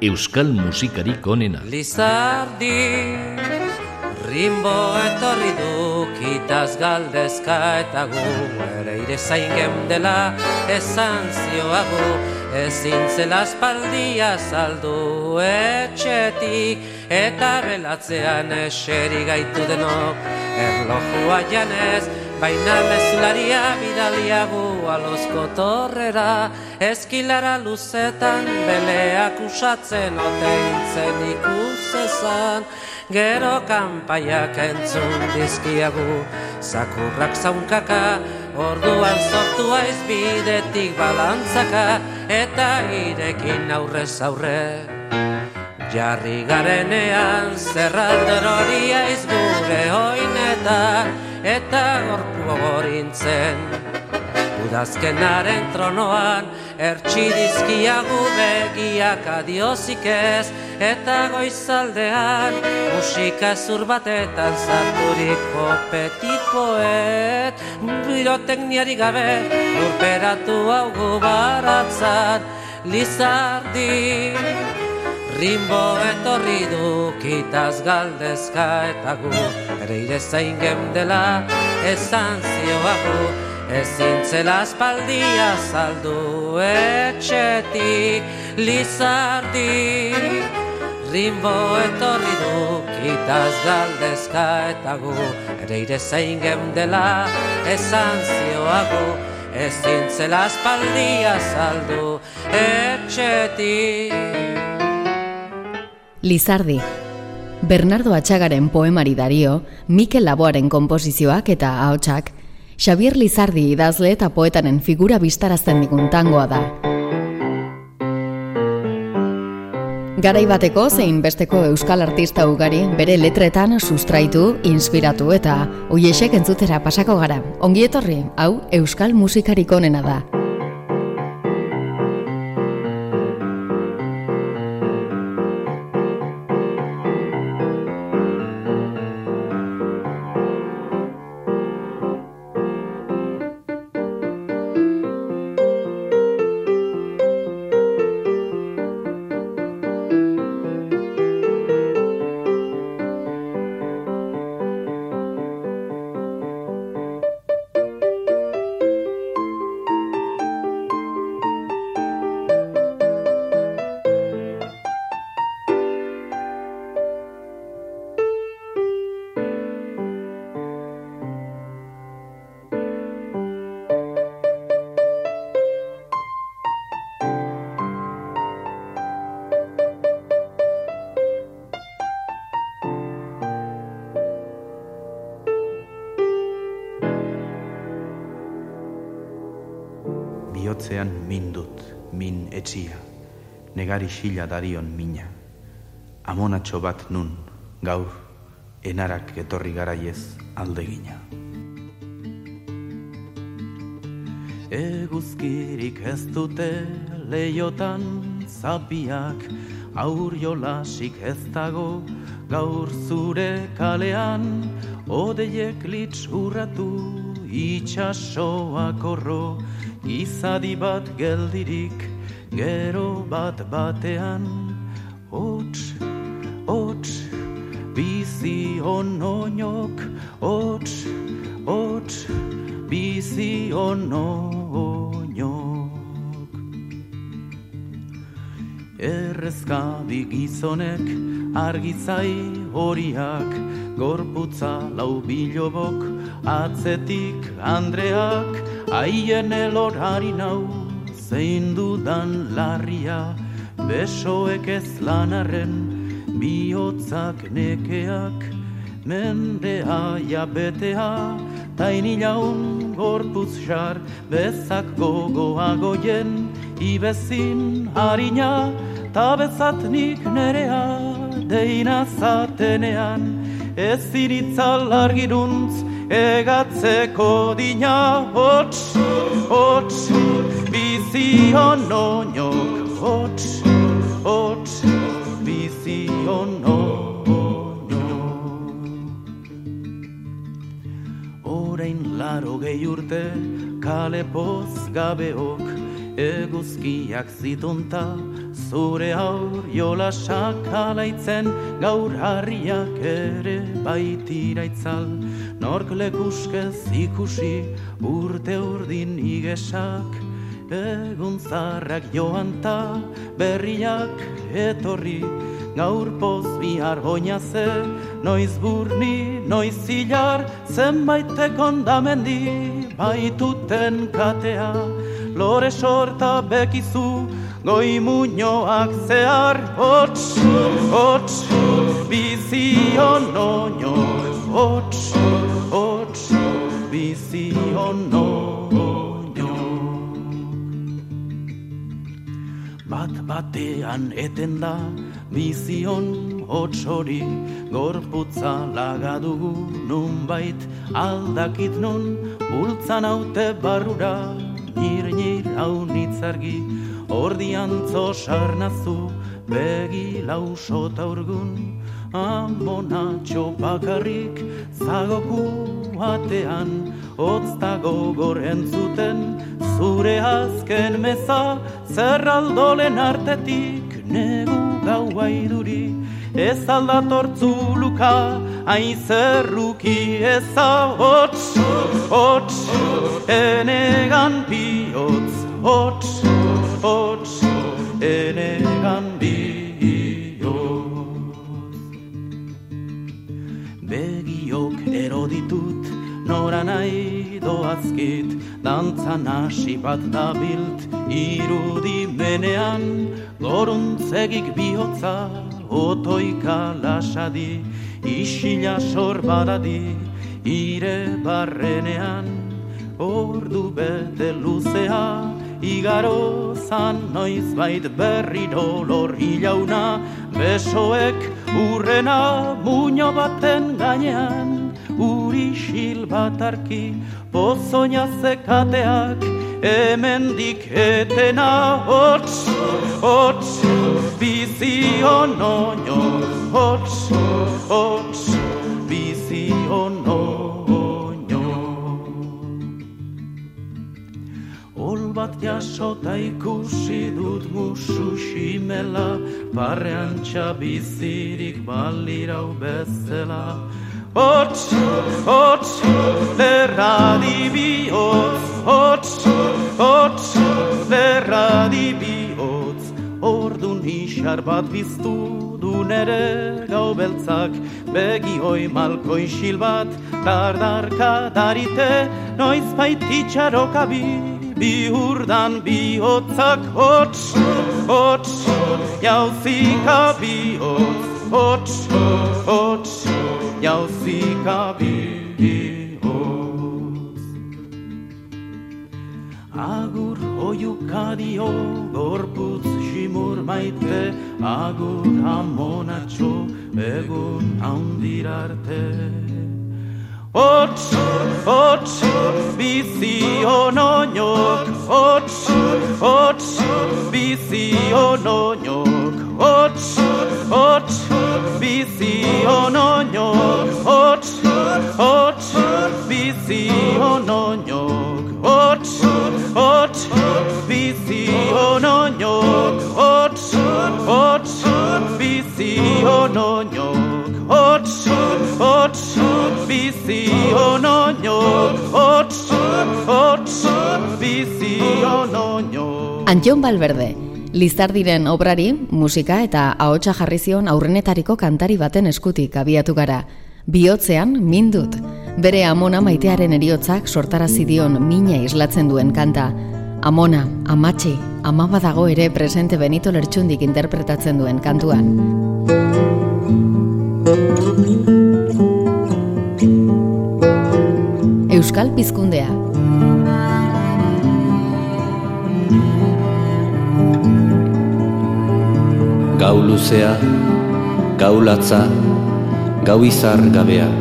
euskal musikarik onena. Lizardi, rimbo etorri du, kitaz galdezka eta gu, ere ire zain dela, esan zioagu, ezin zela espaldia saldu etxetik, eta belatzean eseri gaitu denok, erlojua janez, Baina mezularia bidaliagu alozko torrera Eskilara luzetan beleak usatzen oteintzen ikusezan Gero kanpaiak entzun dizkiagu Zakurrak zaunkaka orduan sortu aiz bidetik balantzaka Eta irekin aurrez aurre Jarri garenean zerralder hori hoinetan eta gorpu gorintzen. Udazkenaren tronoan, ertsidizkiagu begiak adiozik ez, eta goizaldean, musika zur batetan zarturiko petit poet, birotekniari gabe, urperatu hau baratzat, lizardi. Rimbo etorri du kitaz galdezka eta gu Ere ire zain dela esan zioagu Ezin zela espaldia saldu etxetik Lizardi. Rimbo etorri du kitaz galdezka eta gu Ere ire zain dela esan zioagu. Ezin zela espaldia saldu etxetik. Lizardi. Bernardo Atxagaren poemari dario, Mikel Laboaren komposizioak eta ahotsak, Xavier Lizardi idazle eta poetanen figura biztarazten digun tangoa da. Garai bateko zein besteko euskal artista ugari bere letretan sustraitu, inspiratu eta oiesek entzutera pasako gara. Ongi etorri, hau euskal musikarik onena da. Bihotzean mindut, min etxia, negari xila darion mina. Amonatxo bat nun, gaur, enarak etorri garaiez aldegina. Eguzkirik ez dute leiotan zapiak, aur jolasik ez dago, gaur zure kalean, odeiek litz urratu, itxasoak horro, izadi bat geldirik gero bat batean. Hots hots bizi onoinok hots hots bizi onoinok. Errezka gizonek argizai horiak gorputza lau bilobok atzetik andreak Aien elorari nau, zein dudan larria, besoek ez lanarren, bihotzak nekeak, mendea jabetea, taini laun gorpuz jar, bezak gogoa goien, ibezin harina, ta bezatnik nerea, deina zatenean, ez iritzal argiruntz, egatzeko dina hots, hots, bizi onoinok hots, hots, bizi onoinok Orain laro gehi urte kale poz gabeok eguzkiak zitunta zure aur jolasak alaitzen gaur harriak ere baitira itzal nork lekuskez ikusi urte urdin igesak egun zarrak joan ta berriak etorri gaur poz bihar hoina ze noiz burni, noiz zilar zenbaitek ondamendi baituten katea lore sorta bekizu goi muñoak zehar hots, hots, bizion oño hots, hots, bizion oño bat batean eten da bizion hots hori gorputza lagadugu nun bait aldakit nun bultzan haute barrura nir nir hau nitzargi Ordian sarnazu begi lausota urgun Amona txopakarrik zagoku atean Otz dago entzuten zure azken meza Zerraldolen artetik negu gau aiduri Ez aldatortzu luka aizerruki eza Hots, hots, enegan bihotz, hots, nora nahi doazkit Dantzan hasi bat dabilt irudi menean Goruntzegik bihotza otoika lasadi Isila sor badadi ire barrenean. Ordu bete luzea igaro zan noiz bait berri dolor hilauna besoek urrena muño baten gainean uri xil bat arki pozoina zekateak hemendik etena hots, hots, bizi onoño hots, hots, bizi bat jasota ikusi dut musu ximela Barrean txabizirik balirau bezela Hots, hots, lerra dibioz Hots, hots, lerra dibioz Ordun isar bat biztu du nere gau beltzak. Begi hoi malko isil bat Dardarka darite noiz baititxarokabi bihurdan bihotzak hots, hots, jauzika bihotz, hots, hots, jauzika bihotz. Agur oiukadio gorputz simur maite, agur amonatxo egun haundirarte. Hots, hots, bizi onoñok Hots, hots, bizi onoñok Hots, hots, bizi onoñok Hots, hots, bizi onoñok Hots, hots, bizi onoñok Hots, hots, bizi onoñok Hots, hots, bizi onoñok Hots, hots, bizi onoñok Antion Balberde, Lizardiren obrari, musika eta ahotsa jarri zion aurrenetariko kantari baten eskutik abiatu gara. Biotzean mindut, bere amona maitearen eriotzak sortarazi dion mina islatzen duen kanta. Amona, amatxi, amaba dago ere presente Benito Lertxundik interpretatzen duen kantuan. Euskal Pizkundea. Gau luzea, gau latza, gau izar gabea.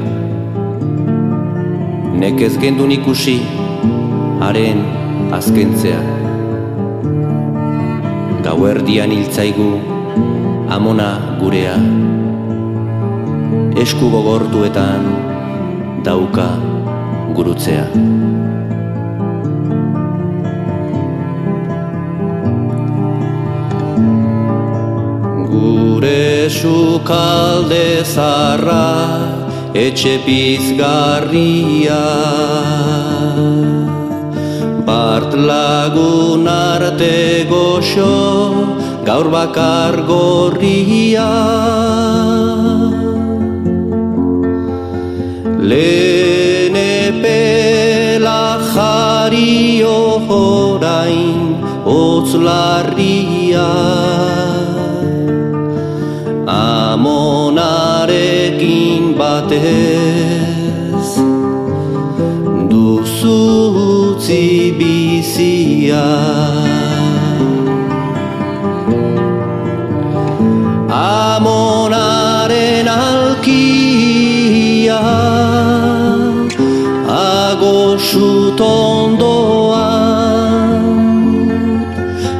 Nekez gendun ikusi, haren azkentzea. Gau erdian hiltzaigu, amona gurea. Esku gogortuetan, dauka gurutzea. sukalde zarra etxe pizgarria Bart lagun arte goxo gaur bakar gorria Lehen epela jari ohorain otzlarria Amonarekin Amonarekin batez duzu utzi bizia. Ondoan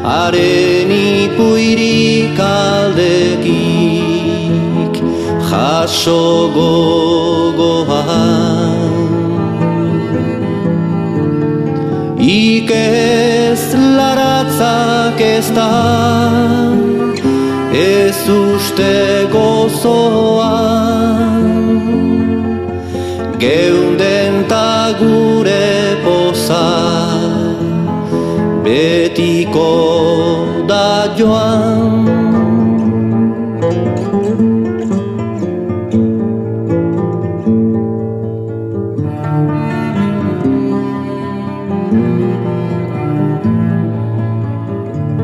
Haren ipuirik aldekik jaso gogoan Ikez laratzak ez da ez uste gozoan Geunden ta gure poza betiko da joan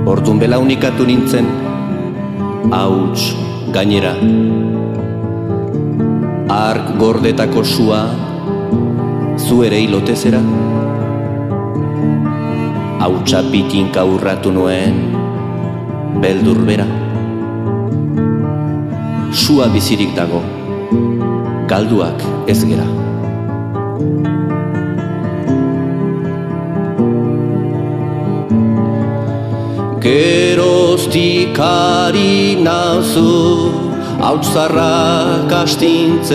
Orduan belaunikatu nintzen, hauts gainera. Ark gordetako sua, zu ere hilotezera. Hautsa pitinka urratu nuen, beldur bera. Sua bizirik dago, galduak ez gera. Geroztik ari nauzu hautzarrak astintzen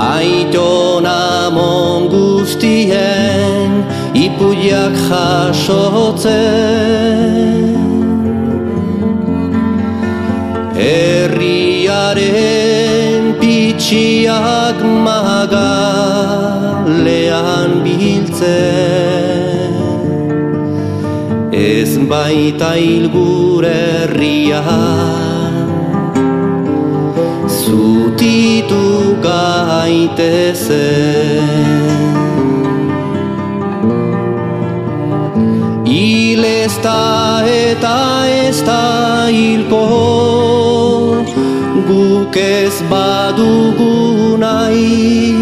Aitona mon guztien ipuiak jasotzen. Herriaren pitxiak magalean biltzen. Ez baita hilgure herria. Zutitu gaitezen eta ez da hilko Guk ez badugu nahi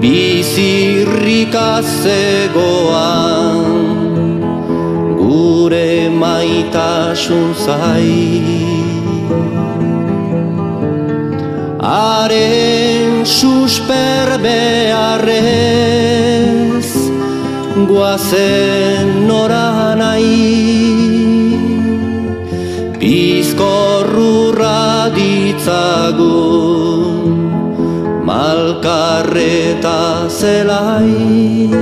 Bizirrika zegoan Gure maitasun zai. Haren susperbearrez Guazen nora nahi. Bizkorrurra ditzagun Malkarreta zelai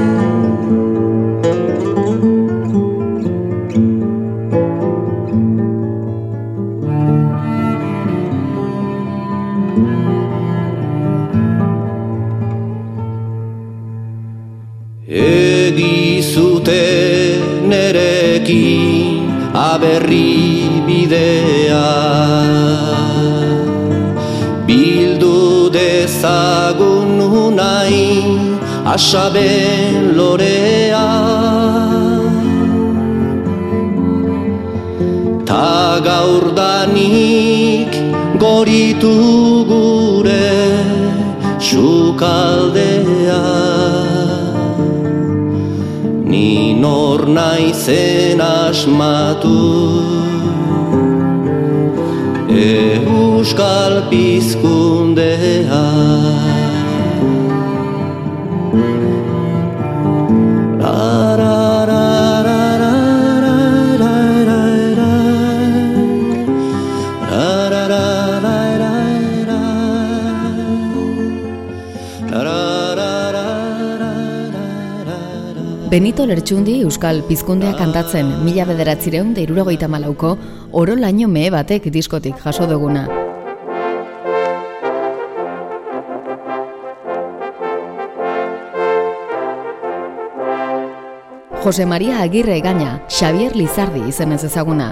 bidea. Bildu dezagun unai asaben lorea. Ta gaurdanik goritu gure sukaldea. Ni nor naizen asmatu Euskal pizkundea Benito Lertxundi Euskal Pizkundea kantatzen mila bederatzireun da irurogeita malauko oro laino mehe batek diskotik jaso duguna. Jose Maria Agirre gaina, Xavier Lizardi izen ez ezaguna.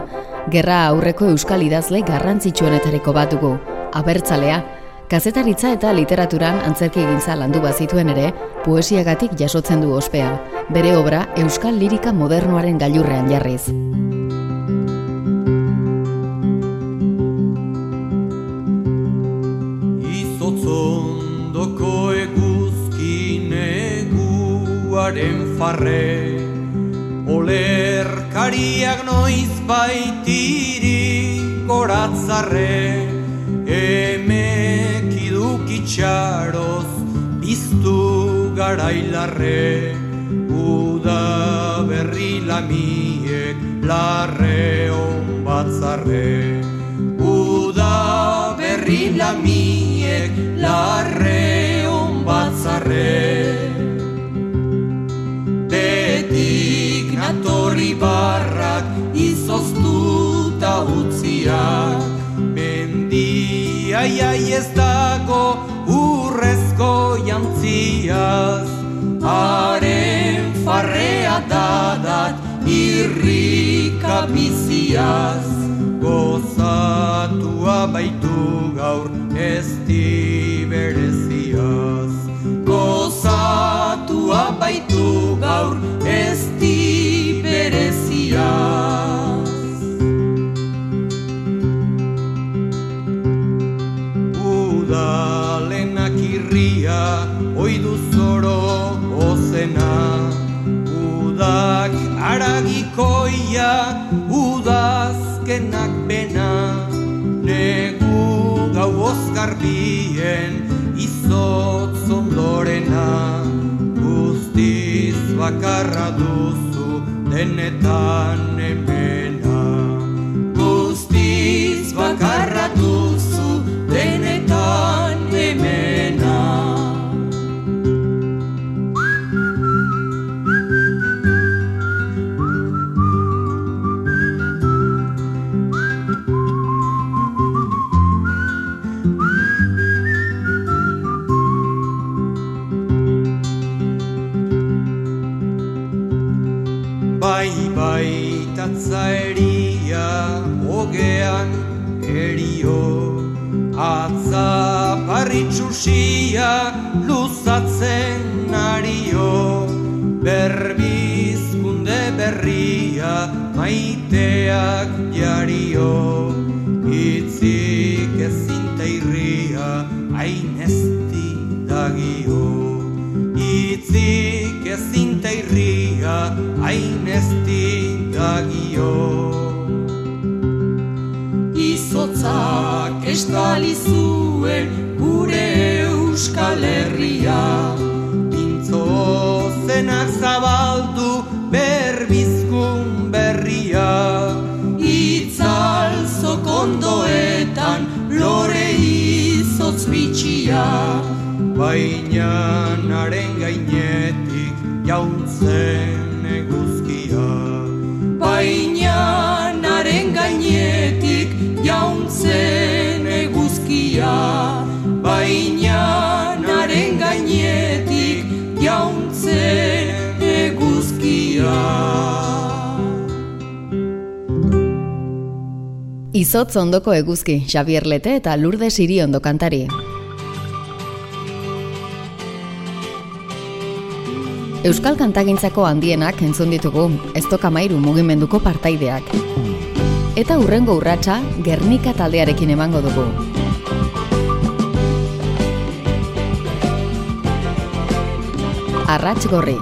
Gerra aurreko euskal idazle garrantzitsuenetariko bat dugu. Abertzalea, kazetaritza eta literaturan antzerki egintza landu bazituen ere, poesiagatik jasotzen du ospea. Bere obra euskal lirika modernoaren gailurrean jarriz. Izotzondoko eguzkin eguaren farre Olerkariak noiz baitiri goratzarre Emek idukitxaroz biztu garailarre Uda berri lamiek larre on batzarre Uda berri lamiek larre on batzarre natorri barrak izoztuta utziak. Mendia jai ez dago jantziaz Haren farrea dadat irrika biziaz Gozatua baitu gaur ez bereziaz Gozatua baitu gaur ez bereziaz aragikoia udazkenak bena. Negu gau ozkarbien izotz ondorena Guztiz bakarra duzu denetan parritxusia, luzatzen herria Pintzo zenak zabaldu berbizkun berria. Itzal zokondoetan lore izotz bitxia. Baina naren gainetik jauntzen eguzkia. Baina naren gainetik jauntzen eguzkia Izotz ondoko eguzki, Xavier Lete eta Lourdes Iriondo kantari. Euskal kantagintzako handienak entzun ditugu, ez tokamairu mugimenduko partaideak. Eta urrengo urratsa Gernika taldearekin emango dugu. Arratx gorri.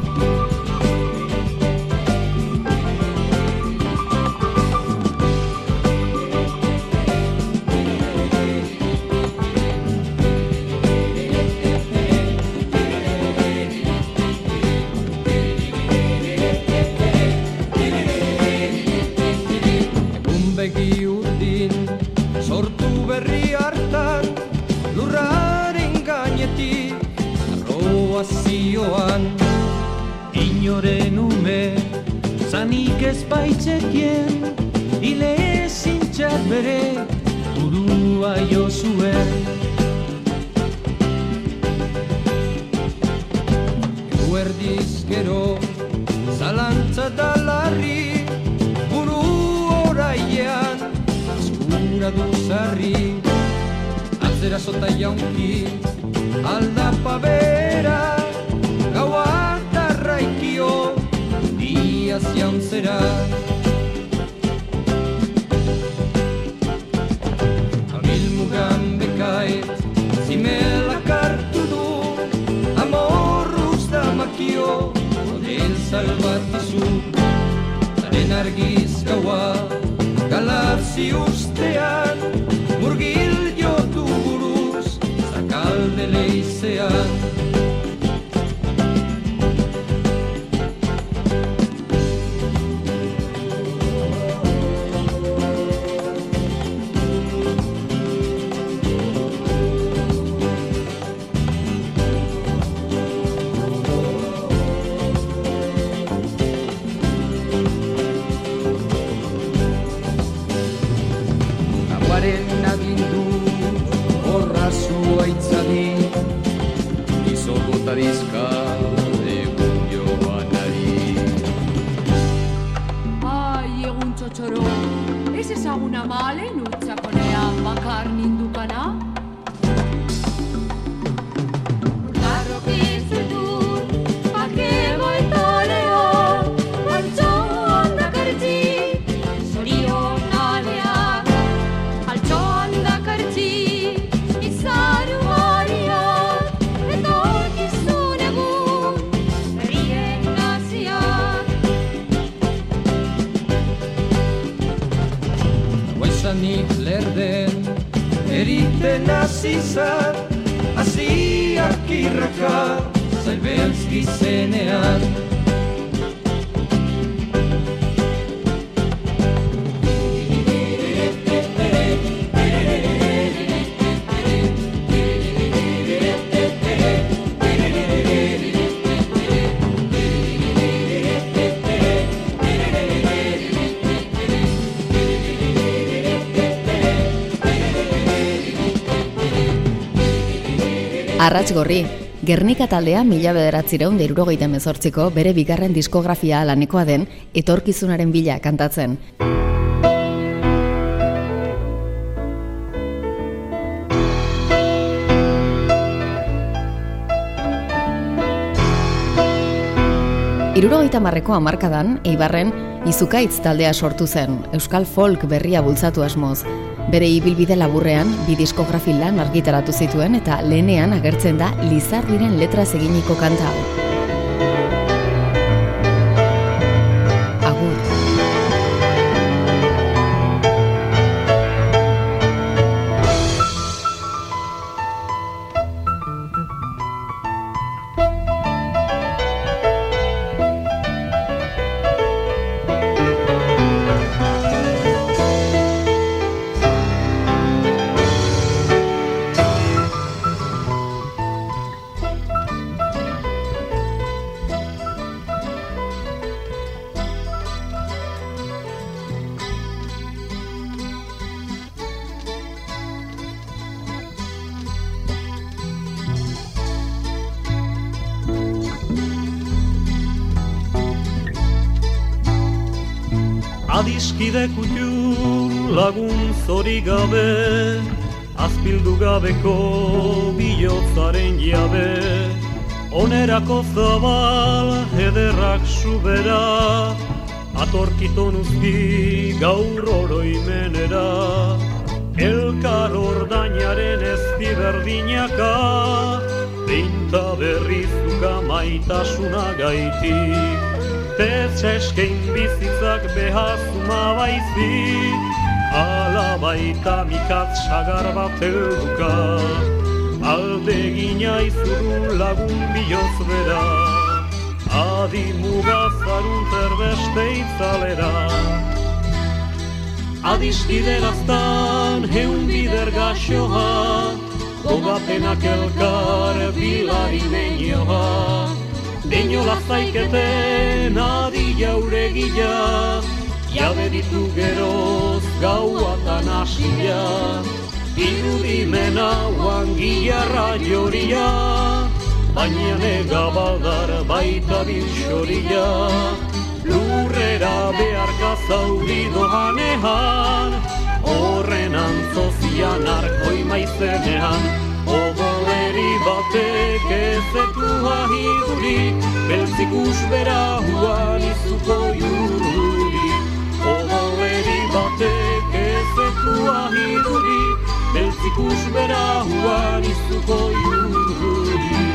Arratz gorri, Gernika taldea mila bederatzireun derurogeita mezortziko bere bigarren diskografia lanekoa den etorkizunaren bila kantatzen. Irurogeita marreko amarkadan, Eibarren, izukaitz taldea sortu zen, Euskal Folk berria bultzatu asmoz. Bere ibilbide laburrean, bi diskografi lan argitaratu zituen eta lehenean agertzen da Lizardiren letraz eginiko kanta hau. Azpildu gabeko bihotzaren jabe. Onerako zabal ederrak subera Atorkiton uzki gaur oroimenera. Elkar ordainaren ezti berdinaka Beinta berrizuka maitasuna gaitik Tetzeskein bizitzak behazuma baizik Ala baita mikat sagar bat helduka Alde gina izurun lagun bihoz bera. Adi mugazarun terbeste itzalera. Adiskide gaztan heun bider gaxoa. Gogapenak elkar bilari benioa Deñola bazaiketen adi jaure gila Jabe ditu geroz gaua nasia. Irudimena uan gilarra joria Baina nega badar baita bilxoria. Lurrera beharka zauri dohanean Horren antzozian arkoi maizenean. Ogoleri batek ezetu ahiduri. Beltzik usbera huan izuko jururi Ogoleri batek ezetu ahiduri Beltzik usbera huan izuko jururi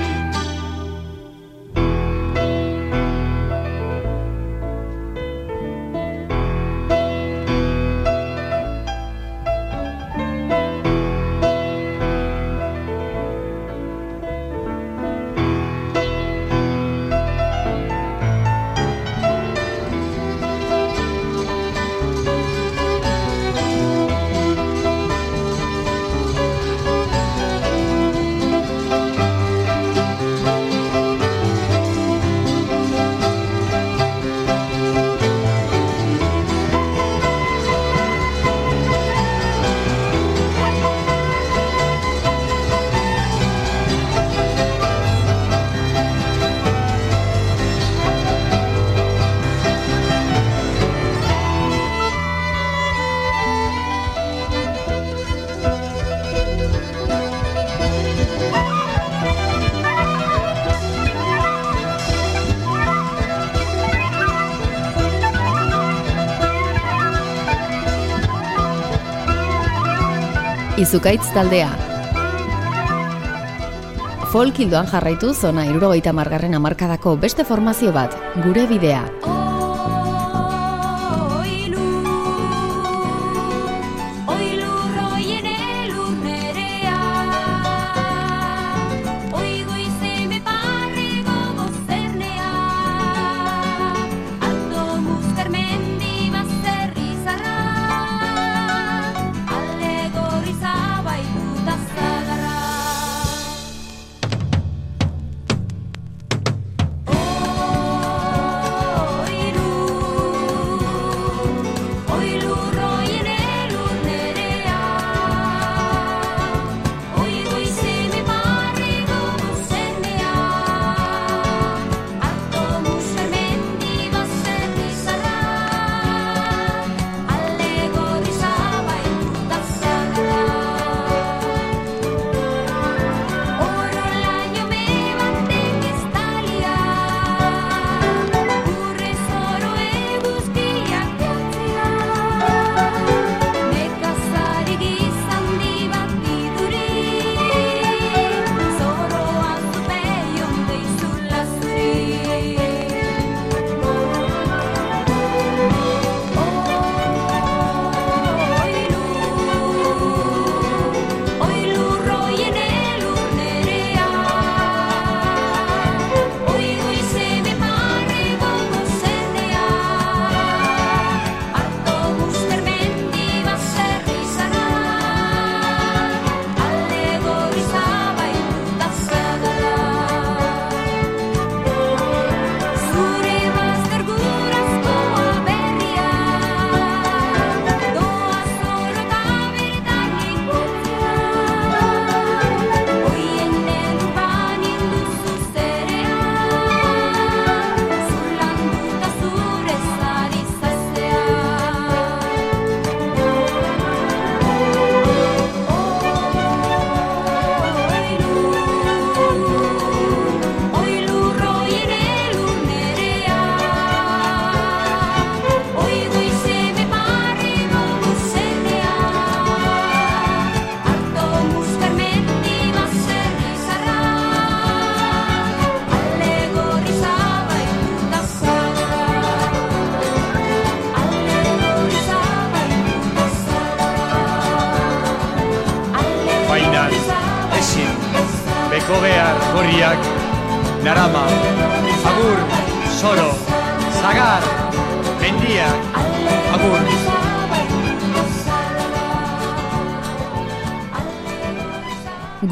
Izukaitz taldea. Folk hildoan jarraitu zona irurogeita margarren amarkadako beste formazio bat, gure bidea.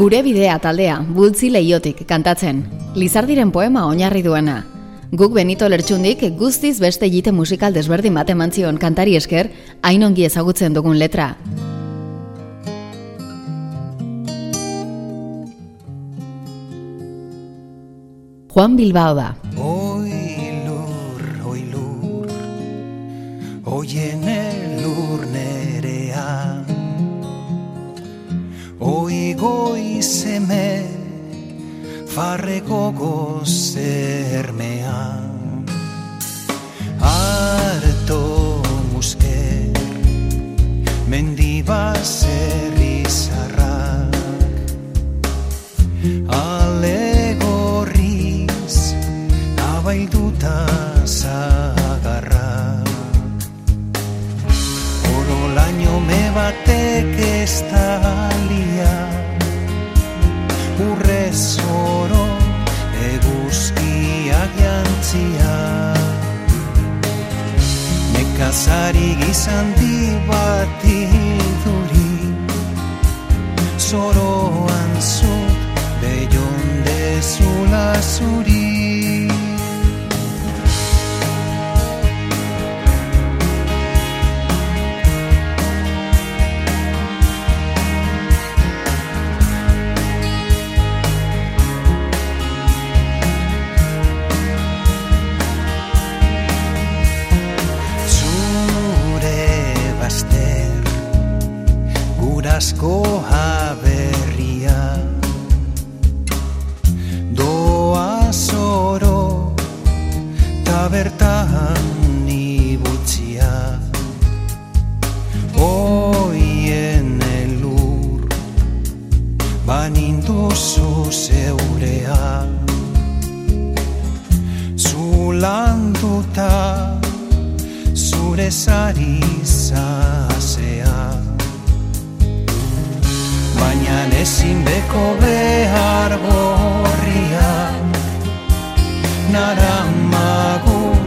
Gure bidea taldea, bultzi leiotik kantatzen. Lizardiren poema oinarri duena. Guk Benito Lertxundik guztiz beste egite musikal desberdin bat eman zion kantari esker, hain ongi ezagutzen dugun letra. Juan Bilbao da. Farreko gozermea. Arto musker, mendibaserri Nekazari gizandi bat iduri Zoroan zari zazea Baina ezin beko behar gorria Nara magur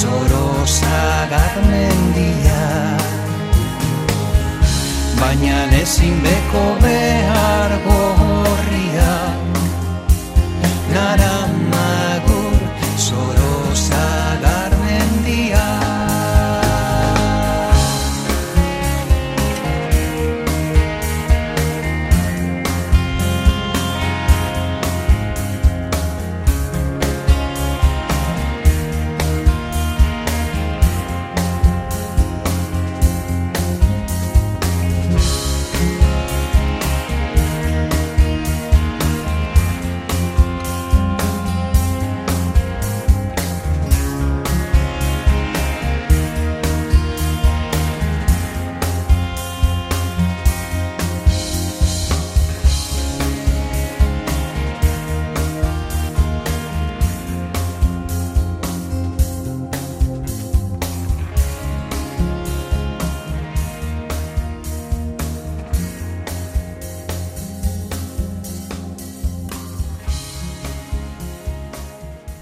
zoro zagar mendia. Baina ezin beko behar gorria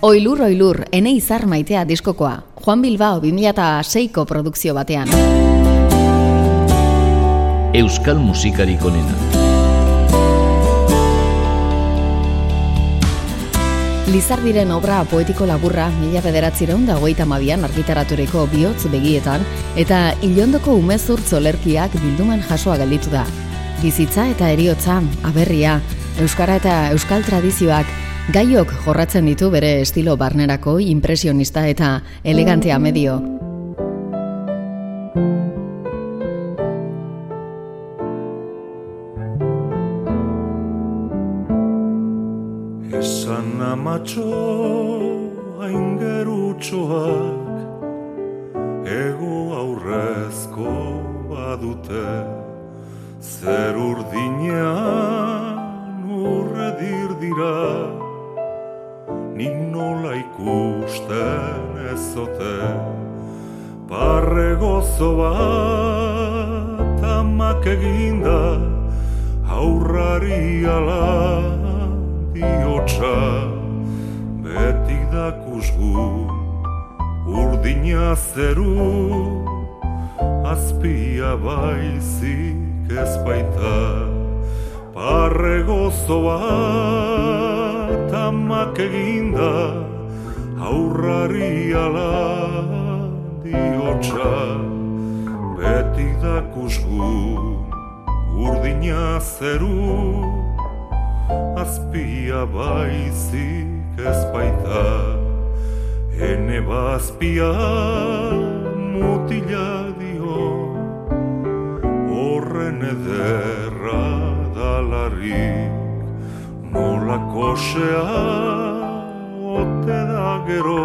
Oilur oilur, ene izar maitea diskokoa. Juan Bilbao 2006ko produkzio batean. Euskal musikarik onena. Lizardiren obra poetiko laburra mila bederatzireun da hogeita mabian argitaraturiko bihotz begietan eta ilondoko umezurtz olerkiak bilduman jasoa gelditu da. Bizitza eta eriotza, aberria, euskara eta euskal tradizioak, gaiok jorratzen ditu bere estilo barnerako impresionista eta elegantea medio. Nola kosea ote da gero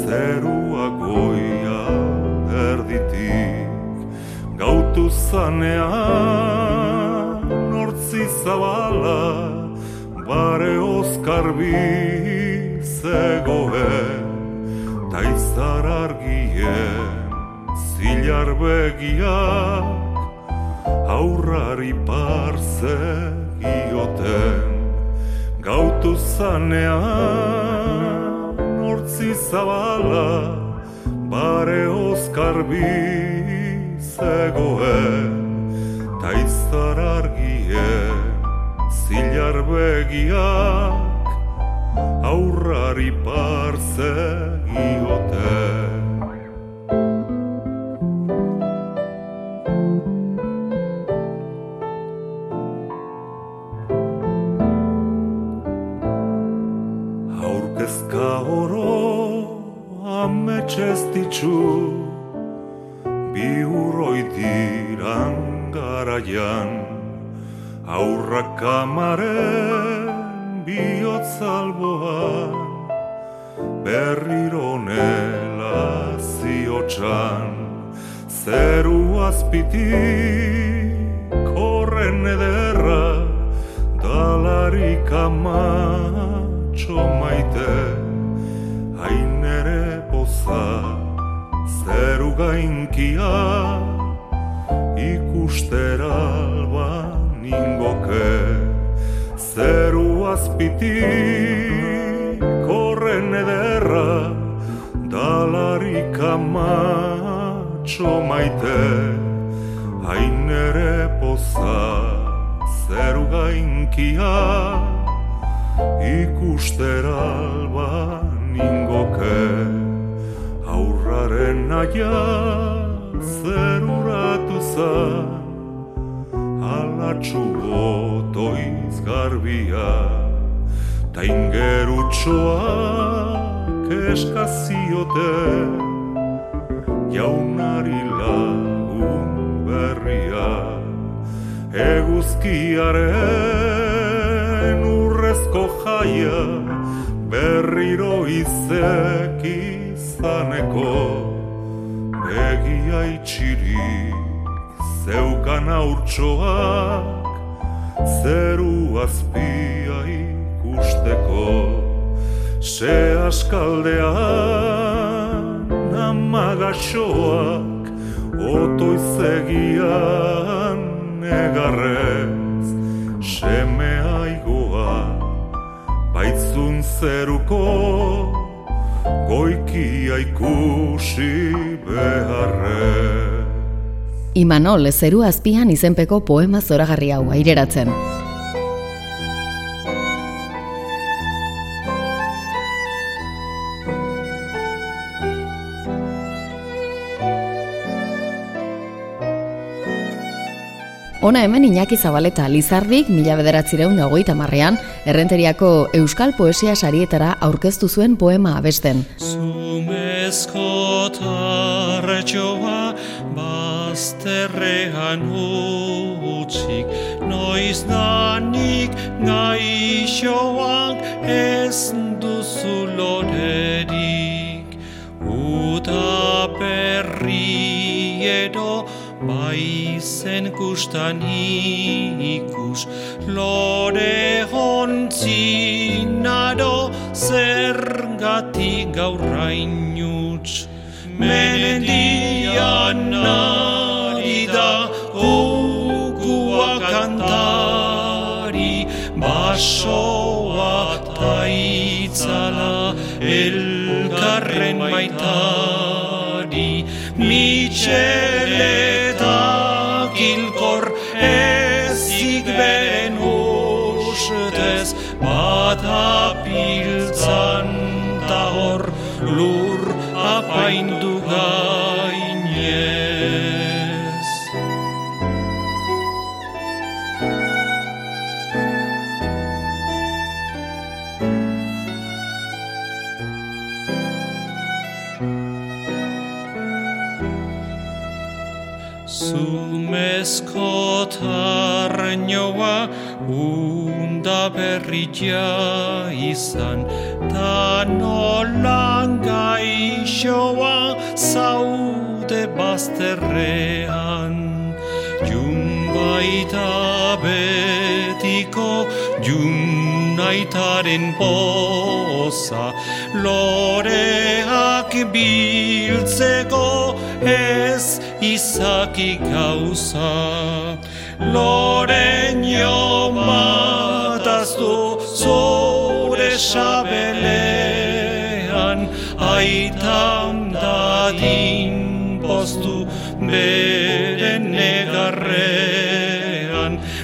zerua goia erditik gautu zanean nortzi zabala bare oskarbi zegoen taizar argien zilar begiak aurrari parze gioten gautu zanean nortzi zabala bare oskarbi zegoen taizar argien zilar begiak aurrari parze gioten garaian Aurrak kamaren bihotz alboan Berriro nela ziotxan Zeru azpitik horren ederra Dalarik amatxo maite Hain ere poza zeru gainkia Ikustera alban ingoke Zeru azpitik horren ederra Dalarik amatxo maite. Hain ere poza zeru gainkia ikustera alban ingoke aurraren naia zeruratu zan alatxu botoiz garbia ta ingerutxoak eskaziote jaunari lagun berria eguzkiaren urrezko jaia berriro izek izaneko begia itxirik zeukan aurtsoak zeru azpia ikusteko se askaldean amagaxoak otoizegian negarrez seme aigoa baitzun zeruko goikia ikusi beharrez Imanol zeru azpian izenpeko poema zoragarri hau aireratzen. Ona hemen Iñaki Zabaleta Lizardik mila bederatzireun dagoita marrean, errenteriako Euskal Poesia Sarietara aurkeztu zuen poema abesten. Zumezko tarretxoa bazterrean utzik, noiz danik gaixoak ez duzu lorerik. Uta perri edo baizen kustan ikus, lore hontzinado zergatik gaurrain utz. Mendian ari da ukua kantari, basoa taitzala elkarren maitari, mitxeleta Zumezko tarnoa unda berria izan. Ta nolan gaixoa zaude bazterrean. Jun baita betiko jun aitaren poza. Loreak biltzeko ez izaki gauza. Loreño mataztu zure sabelean Aitam dadin postu bere negarrean.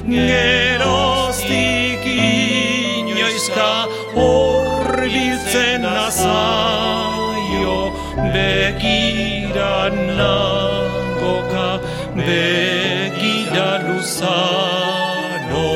Geroztik inoizka horbiltzen azaio Begira nagoka, begira luzano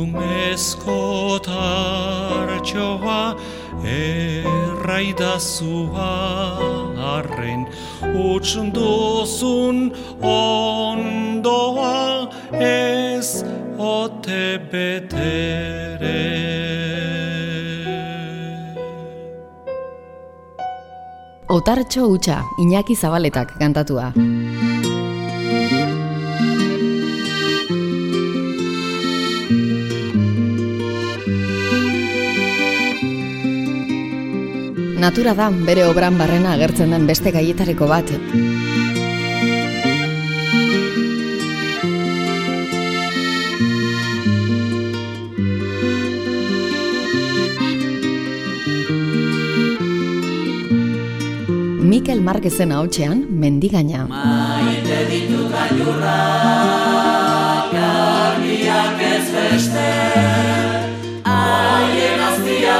Zumezko tartxoa erraidazua Utsun duzun ondoa ez ote betere Otartxo hutsa, Iñaki Zabaletak kantatua. Natura da bere obran barrena agertzen den beste gaietariko bat. Mikel Marquezen ahotsean mendigaina. Maite ditu gailurrak, argiak ez beste, haien aztia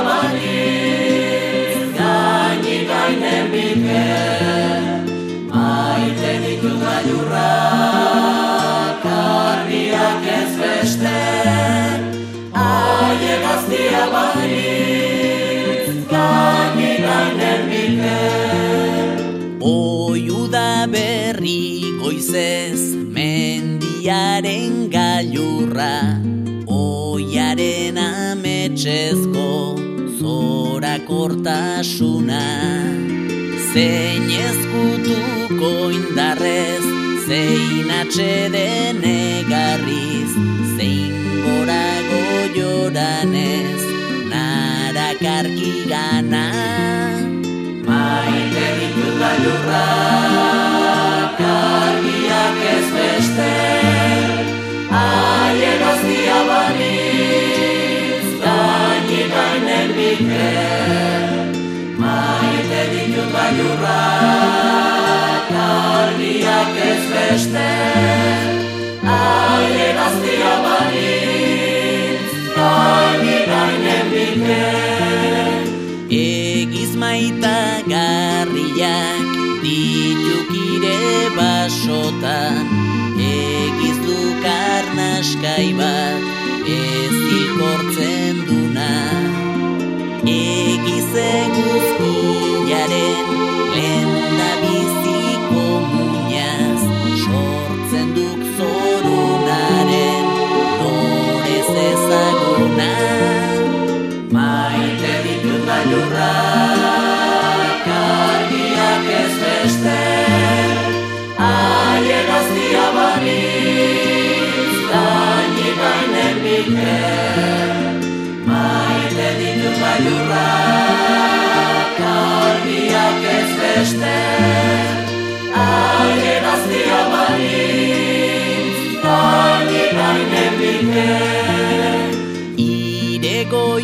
berri goizez mendiaren gailurra Oiaren ametsezko zora kortasuna Zein ezkutuko indarrez, zein atxeden egarriz Zein gorago joranez, narakarki gana. Maite ditu gailurrak, ditu gailurrak, argiak ez beste, haien aztia banitz, gaini gainen bike. Egiz maita ditukire basotan Egiz dukar naskai bat ez ikortzen duna Egiz gailurrak, argiak ez beste, haien aztia banitz, gaini gainen bike. Maite ditut gailurrak, argiak ez beste,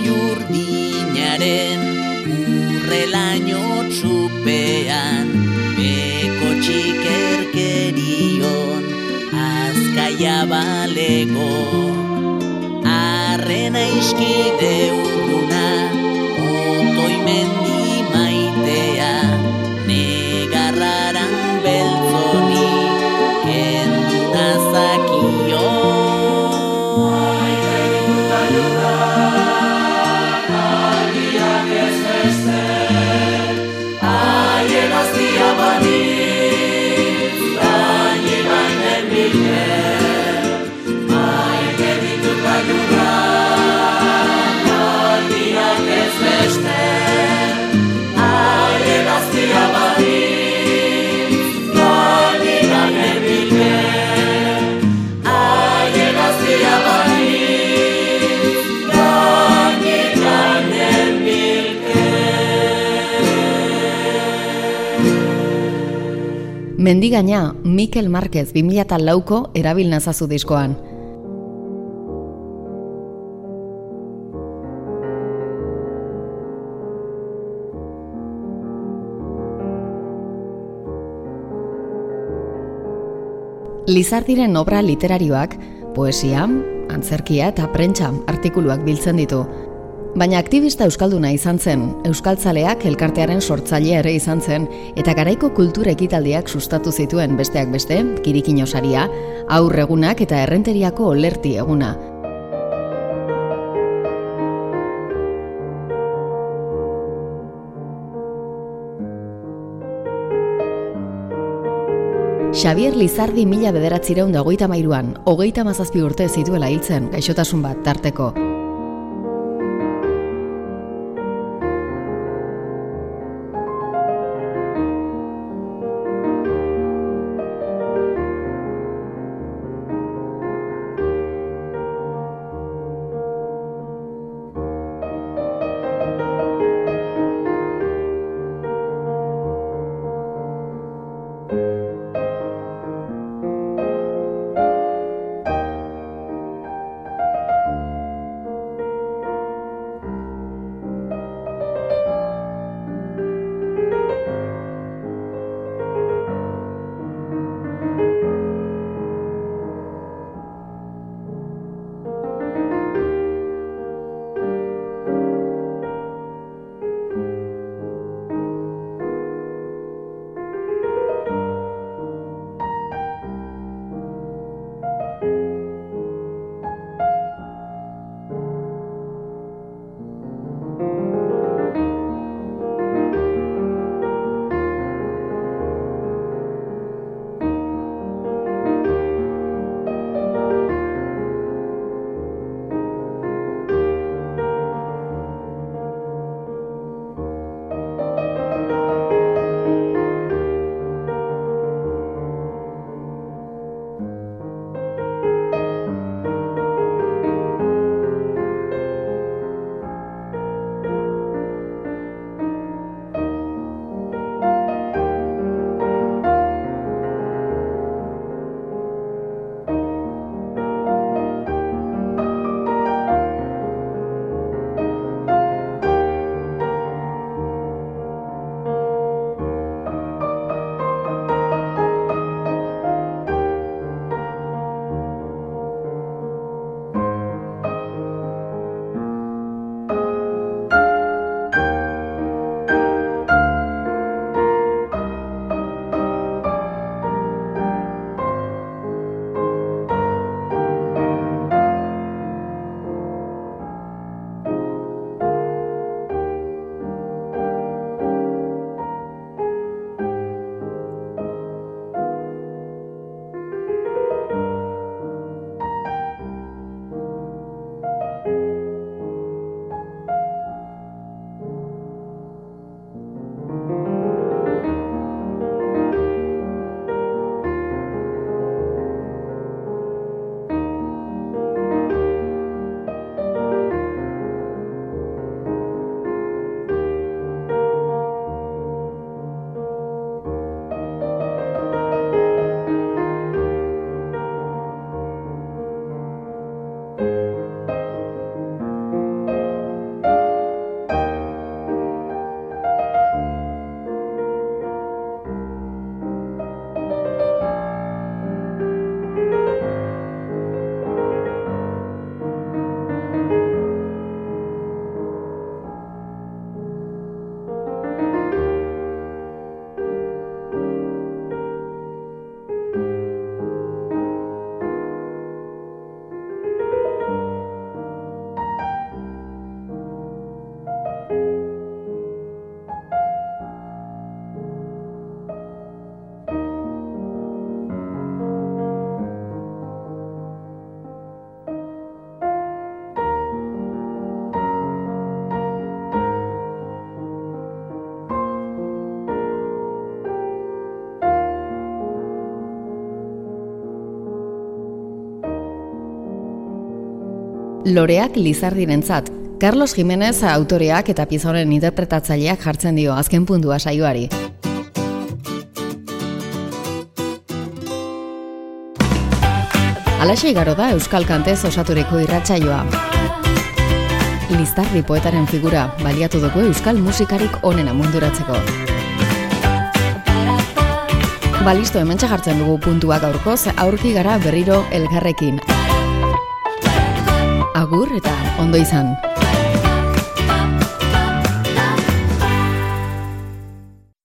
jurdinaren maia balego Arrena iskide urruna Otoi Mendigaina, Mikel Marquez 2004ko erabil nazazu diskoan. Lizardiren obra literarioak, poesia, antzerkia eta prentsa artikuluak biltzen ditu. Baina aktivista euskalduna izan zen, euskaltzaleak elkartearen sortzailea ere izan zen, eta garaiko kultura ekitaldiak sustatu zituen besteak beste, kirikin osaria, aurregunak eta errenteriako olerti eguna. Xavier Lizardi mila bederatzireun da hogeita mairuan, hogeita mazazpi urte zituela hiltzen, gaixotasun bat tarteko. Loreak lizardirentzat. Carlos Jimenez autoreak eta pizonen interpretatzaileak jartzen dio azken puntua saioari. Alaxe igaro da Euskal Kantez osaturiko irratsaioa. Lizardi poetaren figura baliatu dugu Euskal musikarik onena munduratzeko. Balisto hemen jartzen dugu puntuak aurkoz, aurki gara berriro elgarrekin. Agur eta ondo izan.